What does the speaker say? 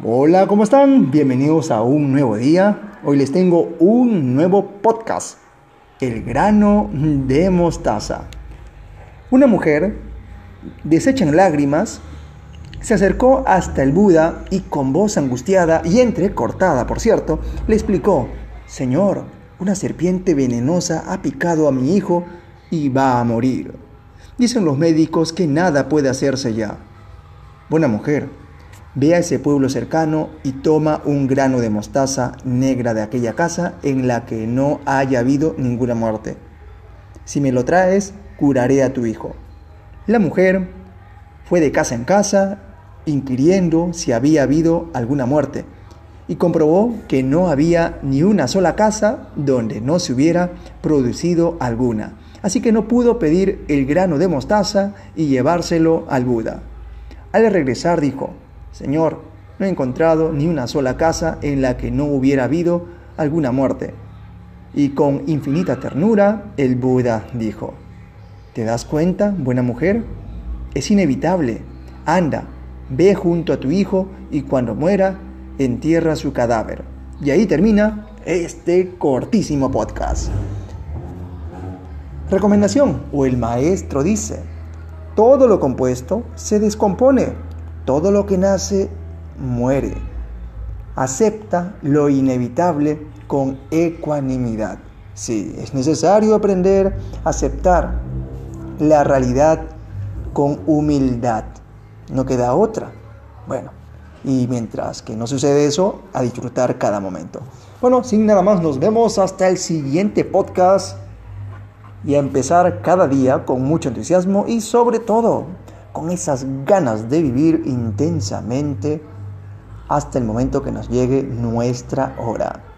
Hola, ¿cómo están? Bienvenidos a un nuevo día. Hoy les tengo un nuevo podcast, El grano de mostaza. Una mujer, deshecha en lágrimas, se acercó hasta el Buda y con voz angustiada y entrecortada, por cierto, le explicó, Señor, una serpiente venenosa ha picado a mi hijo y va a morir. Dicen los médicos que nada puede hacerse ya. Buena mujer, ve a ese pueblo cercano y toma un grano de mostaza negra de aquella casa en la que no haya habido ninguna muerte. Si me lo traes, curaré a tu hijo. La mujer fue de casa en casa, inquiriendo si había habido alguna muerte, y comprobó que no había ni una sola casa donde no se hubiera producido alguna. Así que no pudo pedir el grano de mostaza y llevárselo al Buda. Al regresar dijo, Señor, no he encontrado ni una sola casa en la que no hubiera habido alguna muerte. Y con infinita ternura el Buda dijo, ¿te das cuenta, buena mujer? Es inevitable. Anda, ve junto a tu hijo y cuando muera, entierra su cadáver. Y ahí termina este cortísimo podcast. Recomendación, o el maestro dice, todo lo compuesto se descompone, todo lo que nace muere. Acepta lo inevitable con ecuanimidad. Sí, es necesario aprender a aceptar la realidad con humildad. No queda otra. Bueno, y mientras que no sucede eso, a disfrutar cada momento. Bueno, sin nada más, nos vemos hasta el siguiente podcast y a empezar cada día con mucho entusiasmo y sobre todo con esas ganas de vivir intensamente hasta el momento que nos llegue nuestra hora.